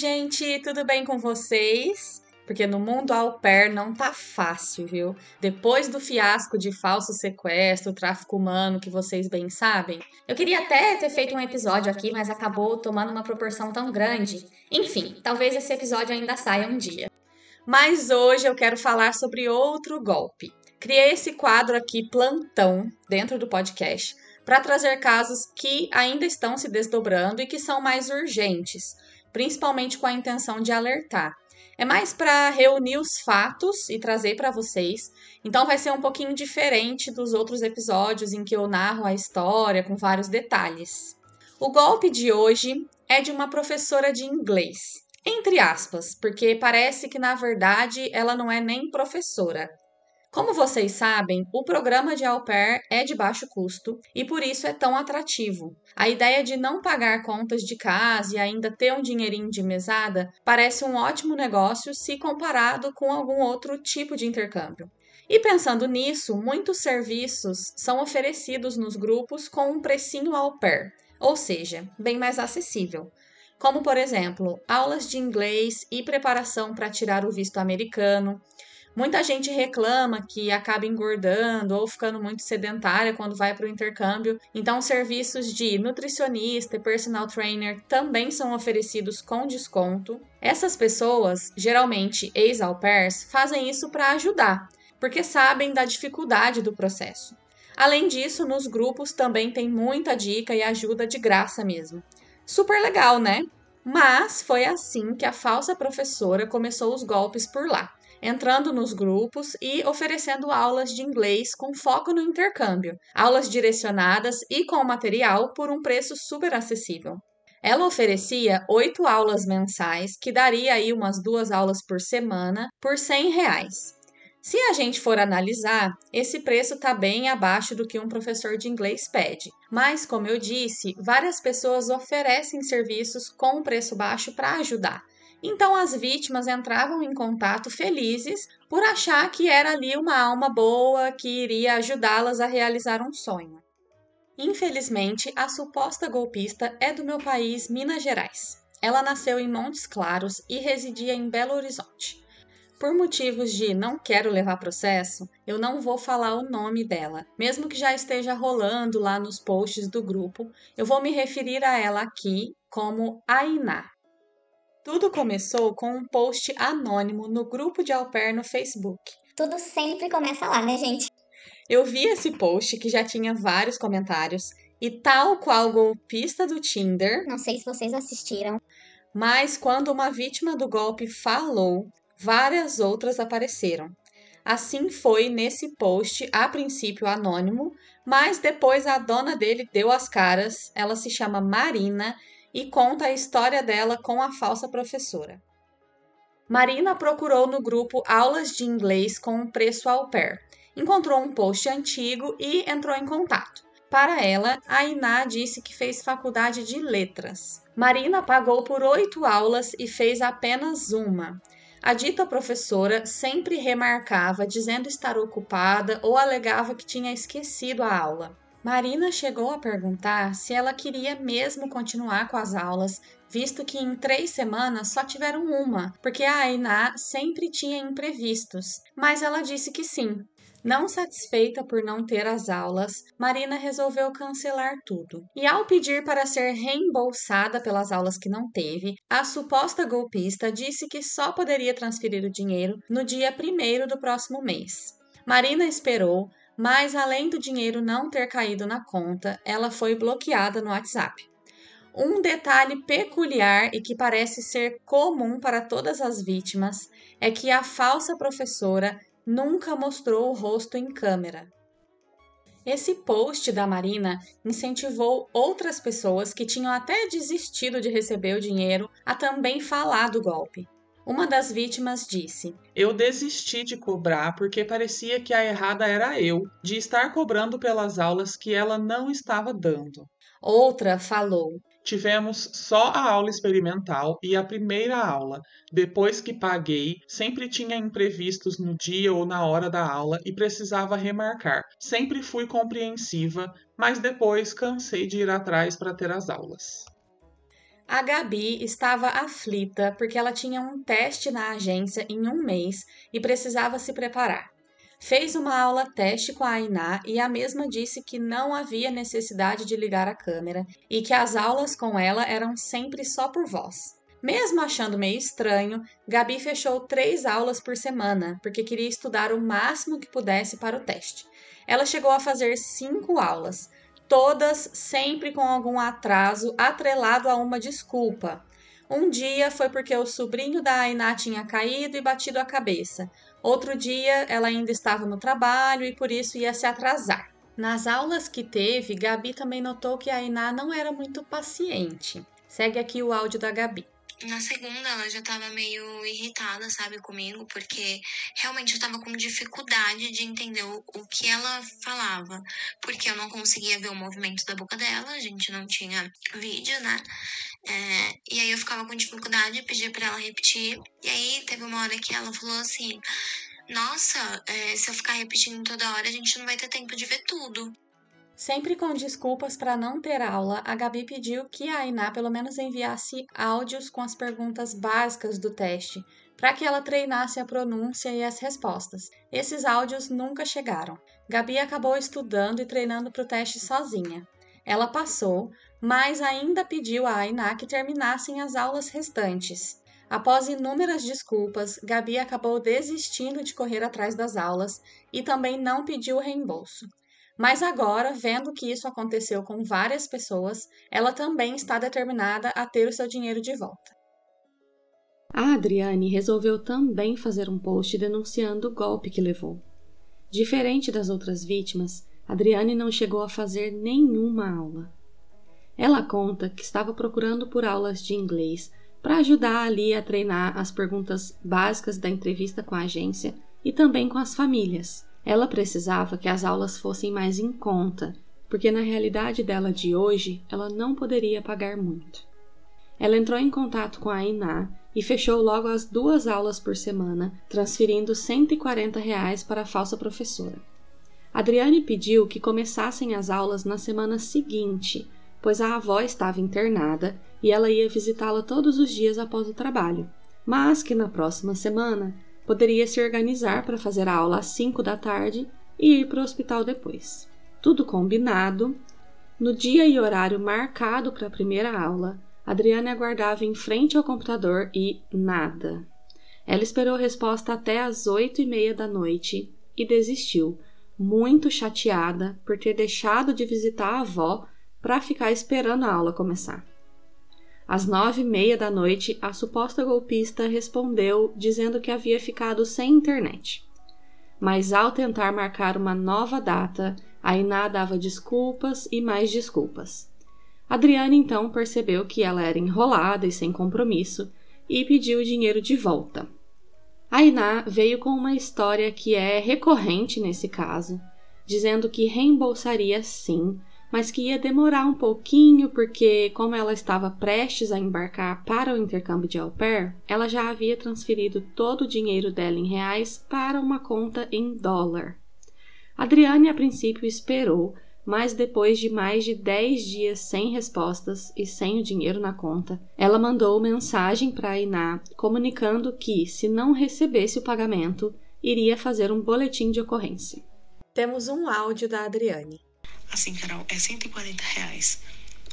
gente, tudo bem com vocês? Porque no mundo au pair não tá fácil, viu? Depois do fiasco de falso sequestro, tráfico humano, que vocês bem sabem, eu queria até ter feito um episódio aqui, mas acabou tomando uma proporção tão grande. Enfim, talvez esse episódio ainda saia um dia. Mas hoje eu quero falar sobre outro golpe. Criei esse quadro aqui, plantão, dentro do podcast, para trazer casos que ainda estão se desdobrando e que são mais urgentes, principalmente com a intenção de alertar. É mais para reunir os fatos e trazer para vocês. Então vai ser um pouquinho diferente dos outros episódios em que eu narro a história com vários detalhes. O golpe de hoje é de uma professora de inglês. Entre aspas, porque parece que na verdade ela não é nem professora. Como vocês sabem, o programa de au pair é de baixo custo e por isso é tão atrativo. A ideia de não pagar contas de casa e ainda ter um dinheirinho de mesada parece um ótimo negócio se comparado com algum outro tipo de intercâmbio. E pensando nisso, muitos serviços são oferecidos nos grupos com um precinho au pair, ou seja, bem mais acessível. Como, por exemplo, aulas de inglês e preparação para tirar o visto americano, Muita gente reclama que acaba engordando ou ficando muito sedentária quando vai para o intercâmbio. Então, serviços de nutricionista e personal trainer também são oferecidos com desconto. Essas pessoas, geralmente ex-au pairs, fazem isso para ajudar, porque sabem da dificuldade do processo. Além disso, nos grupos também tem muita dica e ajuda de graça mesmo. Super legal, né? Mas foi assim que a falsa professora começou os golpes por lá entrando nos grupos e oferecendo aulas de inglês com foco no intercâmbio, aulas direcionadas e com material por um preço super acessível. Ela oferecia oito aulas mensais, que daria aí umas duas aulas por semana, por 100 reais. Se a gente for analisar, esse preço está bem abaixo do que um professor de inglês pede. Mas, como eu disse, várias pessoas oferecem serviços com preço baixo para ajudar. Então as vítimas entravam em contato felizes por achar que era ali uma alma boa que iria ajudá-las a realizar um sonho. Infelizmente, a suposta golpista é do meu país, Minas Gerais. Ela nasceu em Montes Claros e residia em Belo Horizonte. Por motivos de não quero levar processo, eu não vou falar o nome dela. Mesmo que já esteja rolando lá nos posts do grupo, eu vou me referir a ela aqui como Ainá. Tudo começou com um post anônimo no grupo de au pair no Facebook. Tudo sempre começa lá, né, gente? Eu vi esse post que já tinha vários comentários e tal qual golpista do Tinder. Não sei se vocês assistiram. Mas quando uma vítima do golpe falou, várias outras apareceram. Assim foi nesse post, a princípio anônimo, mas depois a dona dele deu as caras. Ela se chama Marina e conta a história dela com a falsa professora. Marina procurou no grupo aulas de inglês com um preço au pair. Encontrou um post antigo e entrou em contato. Para ela, a Iná disse que fez faculdade de letras. Marina pagou por oito aulas e fez apenas uma. A dita professora sempre remarcava, dizendo estar ocupada ou alegava que tinha esquecido a aula. Marina chegou a perguntar se ela queria mesmo continuar com as aulas, visto que em três semanas só tiveram uma, porque a Ainá sempre tinha imprevistos, mas ela disse que sim. Não satisfeita por não ter as aulas, Marina resolveu cancelar tudo. E ao pedir para ser reembolsada pelas aulas que não teve, a suposta golpista disse que só poderia transferir o dinheiro no dia primeiro do próximo mês. Marina esperou, mas além do dinheiro não ter caído na conta, ela foi bloqueada no WhatsApp. Um detalhe peculiar e que parece ser comum para todas as vítimas é que a falsa professora nunca mostrou o rosto em câmera. Esse post da Marina incentivou outras pessoas que tinham até desistido de receber o dinheiro a também falar do golpe. Uma das vítimas disse: Eu desisti de cobrar porque parecia que a errada era eu, de estar cobrando pelas aulas que ela não estava dando. Outra falou: Tivemos só a aula experimental e a primeira aula. Depois que paguei, sempre tinha imprevistos no dia ou na hora da aula e precisava remarcar. Sempre fui compreensiva, mas depois cansei de ir atrás para ter as aulas. A Gabi estava aflita porque ela tinha um teste na agência em um mês e precisava se preparar. Fez uma aula teste com a Ainá e a mesma disse que não havia necessidade de ligar a câmera e que as aulas com ela eram sempre só por voz. Mesmo achando meio estranho, Gabi fechou três aulas por semana, porque queria estudar o máximo que pudesse para o teste. Ela chegou a fazer cinco aulas, todas sempre com algum atraso atrelado a uma desculpa. Um dia foi porque o sobrinho da Ainá tinha caído e batido a cabeça. Outro dia ela ainda estava no trabalho e por isso ia se atrasar. Nas aulas que teve, Gabi também notou que a Ainá não era muito paciente. Segue aqui o áudio da Gabi. Na segunda, ela já tava meio irritada, sabe, comigo, porque realmente eu tava com dificuldade de entender o, o que ela falava, porque eu não conseguia ver o movimento da boca dela, a gente não tinha vídeo, né? É, e aí eu ficava com dificuldade, pedia para ela repetir, e aí teve uma hora que ela falou assim: Nossa, é, se eu ficar repetindo toda hora, a gente não vai ter tempo de ver tudo. Sempre com desculpas para não ter aula, a Gabi pediu que a Ainá pelo menos enviasse áudios com as perguntas básicas do teste, para que ela treinasse a pronúncia e as respostas. Esses áudios nunca chegaram. Gabi acabou estudando e treinando para o teste sozinha. Ela passou, mas ainda pediu a Ainá que terminassem as aulas restantes. Após inúmeras desculpas, Gabi acabou desistindo de correr atrás das aulas e também não pediu reembolso. Mas agora, vendo que isso aconteceu com várias pessoas, ela também está determinada a ter o seu dinheiro de volta. A Adriane resolveu também fazer um post denunciando o golpe que levou. Diferente das outras vítimas, Adriane não chegou a fazer nenhuma aula. Ela conta que estava procurando por aulas de inglês para ajudar ali a treinar as perguntas básicas da entrevista com a agência e também com as famílias. Ela precisava que as aulas fossem mais em conta, porque na realidade dela de hoje ela não poderia pagar muito. Ela entrou em contato com a Iná e fechou logo as duas aulas por semana, transferindo 140 reais para a falsa professora. Adriane pediu que começassem as aulas na semana seguinte, pois a avó estava internada e ela ia visitá-la todos os dias após o trabalho, mas que na próxima semana poderia se organizar para fazer a aula às 5 da tarde e ir para o hospital depois. Tudo combinado. No dia e horário marcado para a primeira aula, Adriana aguardava em frente ao computador e nada. Ela esperou resposta até às oito e meia da noite e desistiu, muito chateada por ter deixado de visitar a avó para ficar esperando a aula começar. Às nove e meia da noite, a suposta golpista respondeu dizendo que havia ficado sem internet. Mas ao tentar marcar uma nova data, a Iná dava desculpas e mais desculpas. Adriane então percebeu que ela era enrolada e sem compromisso e pediu o dinheiro de volta. A Iná veio com uma história que é recorrente nesse caso, dizendo que reembolsaria sim mas que ia demorar um pouquinho porque, como ela estava prestes a embarcar para o intercâmbio de au pair, ela já havia transferido todo o dinheiro dela em reais para uma conta em dólar. Adriane, a princípio, esperou, mas depois de mais de 10 dias sem respostas e sem o dinheiro na conta, ela mandou mensagem para a Iná comunicando que, se não recebesse o pagamento, iria fazer um boletim de ocorrência. Temos um áudio da Adriane. Assim, Carol, é 140 reais.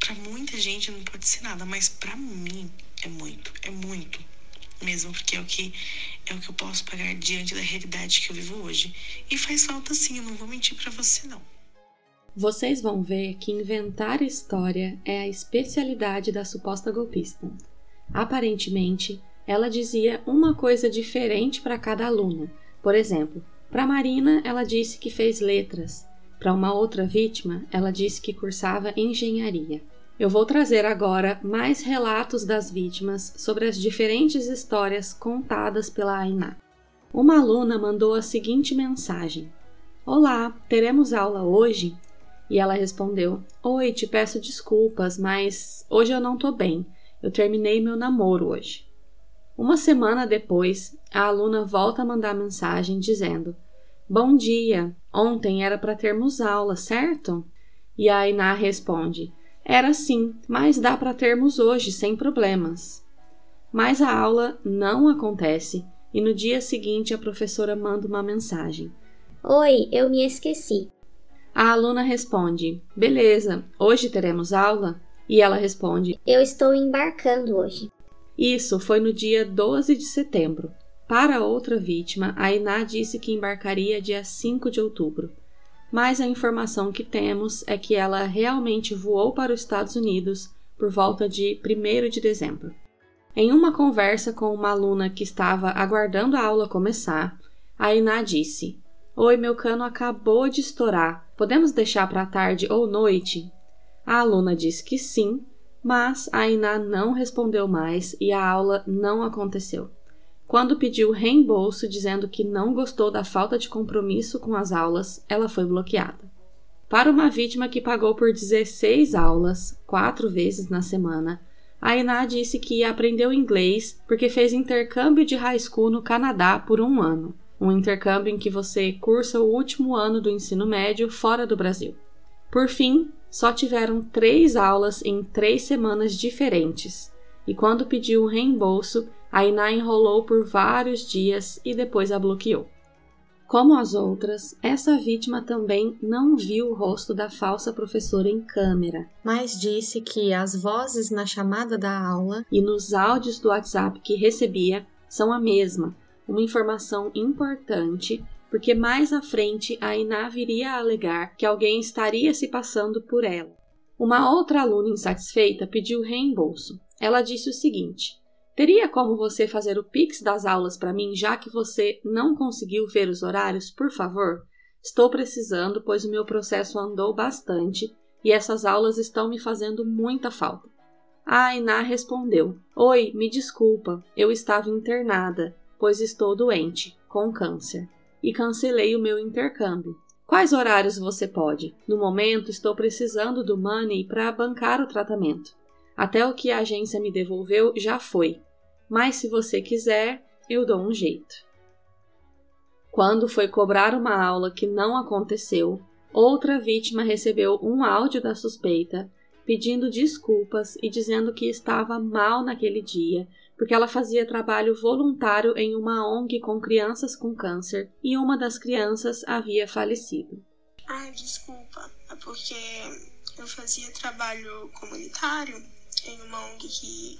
Pra muita gente não pode ser nada, mas pra mim é muito, é muito. Mesmo porque é o que é o que eu posso pagar diante da realidade que eu vivo hoje. E faz falta sim, eu não vou mentir para você não. Vocês vão ver que inventar história é a especialidade da suposta golpista. Aparentemente, ela dizia uma coisa diferente para cada aluna. Por exemplo, para Marina, ela disse que fez letras, para uma outra vítima, ela disse que cursava engenharia. Eu vou trazer agora mais relatos das vítimas sobre as diferentes histórias contadas pela Ainá. Uma aluna mandou a seguinte mensagem: Olá, teremos aula hoje? E ela respondeu: Oi, te peço desculpas, mas hoje eu não tô bem. Eu terminei meu namoro hoje. Uma semana depois, a aluna volta a mandar mensagem dizendo: Bom dia, ontem era para termos aula, certo? E a Ainá responde: Era sim, mas dá para termos hoje sem problemas. Mas a aula não acontece e no dia seguinte a professora manda uma mensagem. Oi, eu me esqueci. A aluna responde: Beleza, hoje teremos aula? E ela responde: Eu estou embarcando hoje. Isso foi no dia 12 de setembro. Para outra vítima, a Iná disse que embarcaria dia 5 de outubro. Mas a informação que temos é que ela realmente voou para os Estados Unidos por volta de 1 de dezembro. Em uma conversa com uma aluna que estava aguardando a aula começar, a Iná disse: Oi, meu cano acabou de estourar. Podemos deixar para tarde ou noite? A aluna disse que sim, mas a Iná não respondeu mais e a aula não aconteceu. Quando pediu reembolso dizendo que não gostou da falta de compromisso com as aulas, ela foi bloqueada. Para uma vítima que pagou por 16 aulas, quatro vezes na semana, a Iná disse que aprendeu inglês porque fez intercâmbio de high school no Canadá por um ano. Um intercâmbio em que você cursa o último ano do ensino médio fora do Brasil. Por fim, só tiveram três aulas em três semanas diferentes, e quando pediu o reembolso, a Iná enrolou por vários dias e depois a bloqueou. Como as outras, essa vítima também não viu o rosto da falsa professora em câmera, mas disse que as vozes na chamada da aula e nos áudios do WhatsApp que recebia são a mesma, uma informação importante porque mais à frente a Iná viria a alegar que alguém estaria se passando por ela. Uma outra aluna insatisfeita pediu reembolso. Ela disse o seguinte: Teria como você fazer o pix das aulas para mim, já que você não conseguiu ver os horários, por favor? Estou precisando, pois o meu processo andou bastante e essas aulas estão me fazendo muita falta. A Iná respondeu: Oi, me desculpa, eu estava internada, pois estou doente, com câncer e cancelei o meu intercâmbio. Quais horários você pode? No momento, estou precisando do money para bancar o tratamento. Até o que a agência me devolveu já foi, mas se você quiser, eu dou um jeito. Quando foi cobrar uma aula que não aconteceu, outra vítima recebeu um áudio da suspeita pedindo desculpas e dizendo que estava mal naquele dia porque ela fazia trabalho voluntário em uma ONG com crianças com câncer e uma das crianças havia falecido. Ai, desculpa, é porque eu fazia trabalho comunitário em uma ONG que,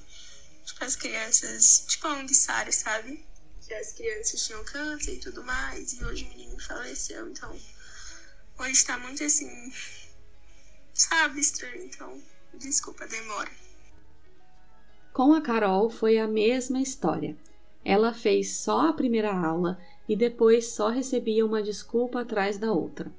tipo, as crianças, tipo a ONG Sara, sabe? Que as crianças tinham câncer e tudo mais, e hoje o menino faleceu, então hoje tá muito assim, sabe, estranho, então desculpa a demora. Com a Carol foi a mesma história. Ela fez só a primeira aula e depois só recebia uma desculpa atrás da outra.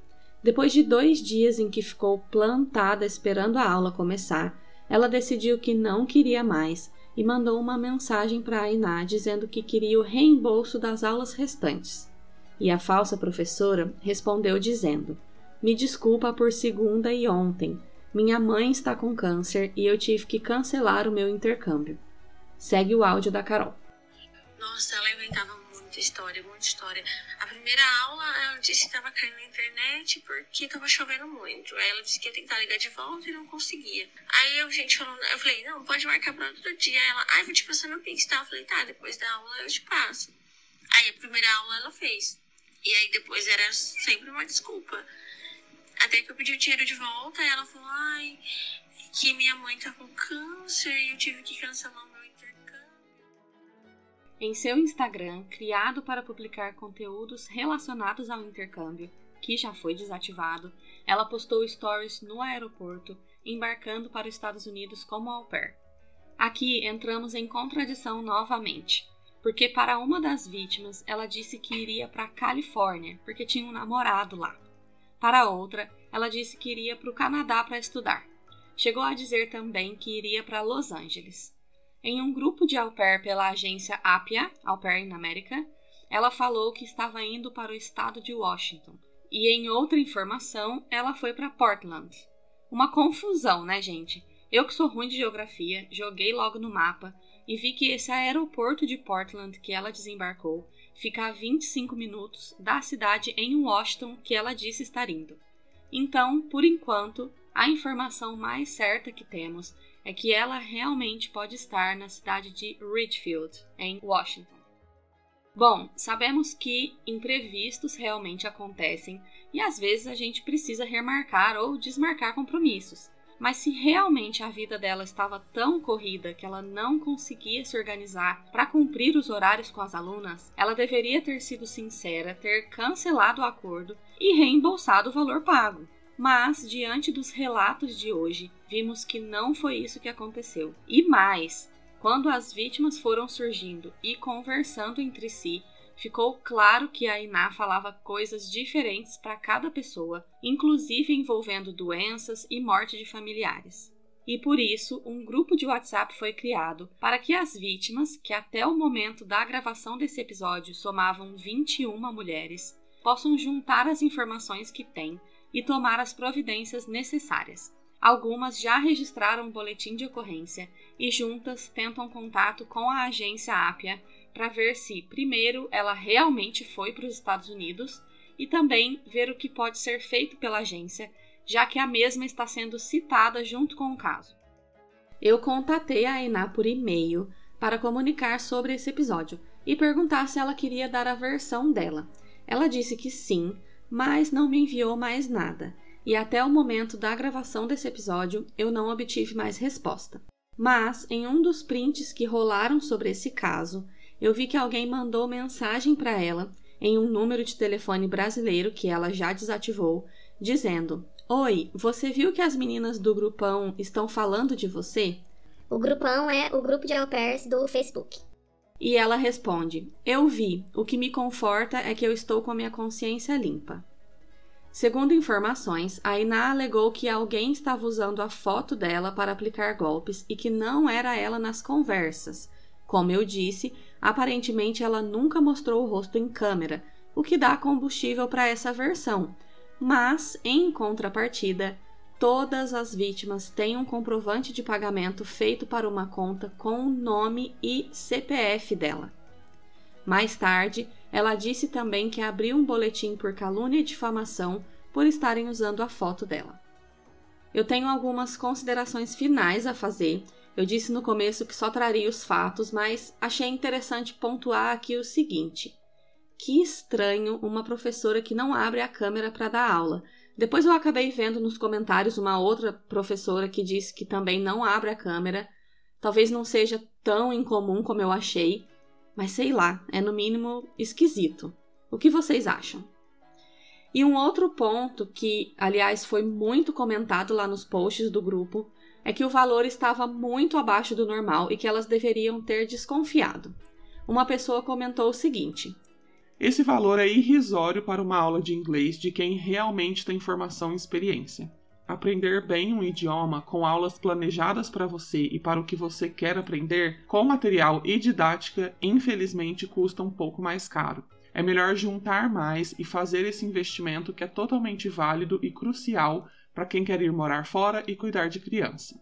Depois de dois dias em que ficou plantada esperando a aula começar, ela decidiu que não queria mais e mandou uma mensagem para a Iná dizendo que queria o reembolso das aulas restantes. E a falsa professora respondeu dizendo: Me desculpa por segunda e ontem, minha mãe está com câncer e eu tive que cancelar o meu intercâmbio. Segue o áudio da Carol. Nossa, ela inventava muita história, muita história. A primeira aula, ela disse que estava caindo na internet porque estava chovendo muito. Aí ela disse que ia tentar ligar de volta e não conseguia. Aí eu, gente, falando, eu falei, não, pode marcar para outro dia. Ela, ai, vou te passar meu Pix, tá? Eu falei, tá, depois da aula eu te passo. Aí a primeira aula ela fez. E aí depois era sempre uma desculpa. Até que eu pedi o dinheiro de volta, e ela falou, ai, que minha mãe tá com câncer e eu tive que cancelar. Em seu Instagram, criado para publicar conteúdos relacionados ao intercâmbio, que já foi desativado, ela postou stories no aeroporto, embarcando para os Estados Unidos como au pair. Aqui entramos em contradição novamente, porque para uma das vítimas ela disse que iria para a Califórnia, porque tinha um namorado lá. Para outra, ela disse que iria para o Canadá para estudar. Chegou a dizer também que iria para Los Angeles. Em um grupo de au pair pela agência Appia, Au Pair in America, ela falou que estava indo para o estado de Washington. E em outra informação, ela foi para Portland. Uma confusão, né, gente? Eu que sou ruim de geografia, joguei logo no mapa e vi que esse aeroporto de Portland que ela desembarcou fica a 25 minutos da cidade em Washington que ela disse estar indo. Então, por enquanto, a informação mais certa que temos é que ela realmente pode estar na cidade de Richfield, em Washington. Bom, sabemos que imprevistos realmente acontecem e às vezes a gente precisa remarcar ou desmarcar compromissos. Mas se realmente a vida dela estava tão corrida que ela não conseguia se organizar para cumprir os horários com as alunas, ela deveria ter sido sincera, ter cancelado o acordo e reembolsado o valor pago. Mas, diante dos relatos de hoje, vimos que não foi isso que aconteceu. E mais, quando as vítimas foram surgindo e conversando entre si, ficou claro que a Iná falava coisas diferentes para cada pessoa, inclusive envolvendo doenças e morte de familiares. E por isso, um grupo de WhatsApp foi criado para que as vítimas, que até o momento da gravação desse episódio somavam 21 mulheres, possam juntar as informações que têm e tomar as providências necessárias. Algumas já registraram um boletim de ocorrência e juntas tentam contato com a agência Ápia para ver se, primeiro, ela realmente foi para os Estados Unidos e também ver o que pode ser feito pela agência, já que a mesma está sendo citada junto com o caso. Eu contatei a Ená por e-mail para comunicar sobre esse episódio e perguntar se ela queria dar a versão dela. Ela disse que sim, mas não me enviou mais nada, e até o momento da gravação desse episódio eu não obtive mais resposta. Mas, em um dos prints que rolaram sobre esse caso, eu vi que alguém mandou mensagem para ela em um número de telefone brasileiro que ela já desativou, dizendo: Oi, você viu que as meninas do grupão estão falando de você? O grupão é o grupo de au pairs do Facebook. E ela responde: Eu vi. O que me conforta é que eu estou com a minha consciência limpa. Segundo informações, a Iná alegou que alguém estava usando a foto dela para aplicar golpes e que não era ela nas conversas. Como eu disse, Aparentemente, ela nunca mostrou o rosto em câmera, o que dá combustível para essa versão. Mas, em contrapartida, todas as vítimas têm um comprovante de pagamento feito para uma conta com o nome e CPF dela. Mais tarde, ela disse também que abriu um boletim por calúnia e difamação por estarem usando a foto dela. Eu tenho algumas considerações finais a fazer eu disse no começo que só traria os fatos, mas achei interessante pontuar aqui o seguinte: que estranho uma professora que não abre a câmera para dar aula. Depois eu acabei vendo nos comentários uma outra professora que disse que também não abre a câmera. Talvez não seja tão incomum como eu achei, mas sei lá, é no mínimo esquisito. O que vocês acham? E um outro ponto que, aliás, foi muito comentado lá nos posts do grupo é que o valor estava muito abaixo do normal e que elas deveriam ter desconfiado. Uma pessoa comentou o seguinte: Esse valor é irrisório para uma aula de inglês de quem realmente tem formação e experiência. Aprender bem um idioma com aulas planejadas para você e para o que você quer aprender, com material e didática, infelizmente custa um pouco mais caro. É melhor juntar mais e fazer esse investimento que é totalmente válido e crucial para quem quer ir morar fora e cuidar de criança.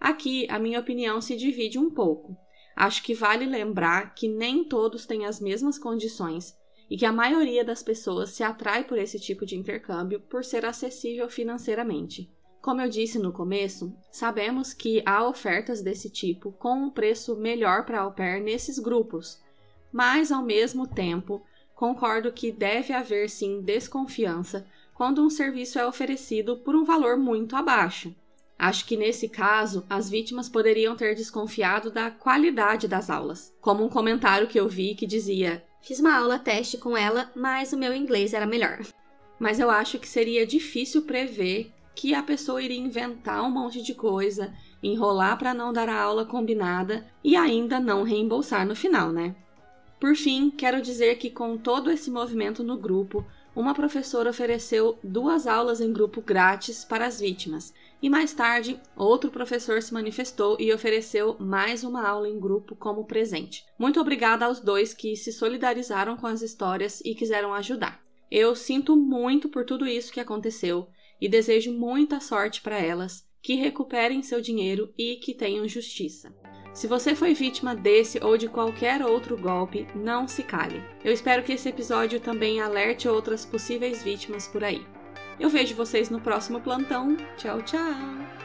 Aqui a minha opinião se divide um pouco. Acho que vale lembrar que nem todos têm as mesmas condições e que a maioria das pessoas se atrai por esse tipo de intercâmbio por ser acessível financeiramente. Como eu disse no começo, sabemos que há ofertas desse tipo com um preço melhor para au pair nesses grupos, mas ao mesmo tempo concordo que deve haver sim desconfiança quando um serviço é oferecido por um valor muito abaixo. Acho que nesse caso, as vítimas poderiam ter desconfiado da qualidade das aulas, como um comentário que eu vi que dizia: Fiz uma aula teste com ela, mas o meu inglês era melhor. Mas eu acho que seria difícil prever que a pessoa iria inventar um monte de coisa, enrolar para não dar a aula combinada e ainda não reembolsar no final, né? Por fim, quero dizer que com todo esse movimento no grupo, uma professora ofereceu duas aulas em grupo grátis para as vítimas, e mais tarde, outro professor se manifestou e ofereceu mais uma aula em grupo como presente. Muito obrigada aos dois que se solidarizaram com as histórias e quiseram ajudar. Eu sinto muito por tudo isso que aconteceu e desejo muita sorte para elas, que recuperem seu dinheiro e que tenham justiça. Se você foi vítima desse ou de qualquer outro golpe, não se cale. Eu espero que esse episódio também alerte outras possíveis vítimas por aí. Eu vejo vocês no próximo plantão. Tchau, tchau!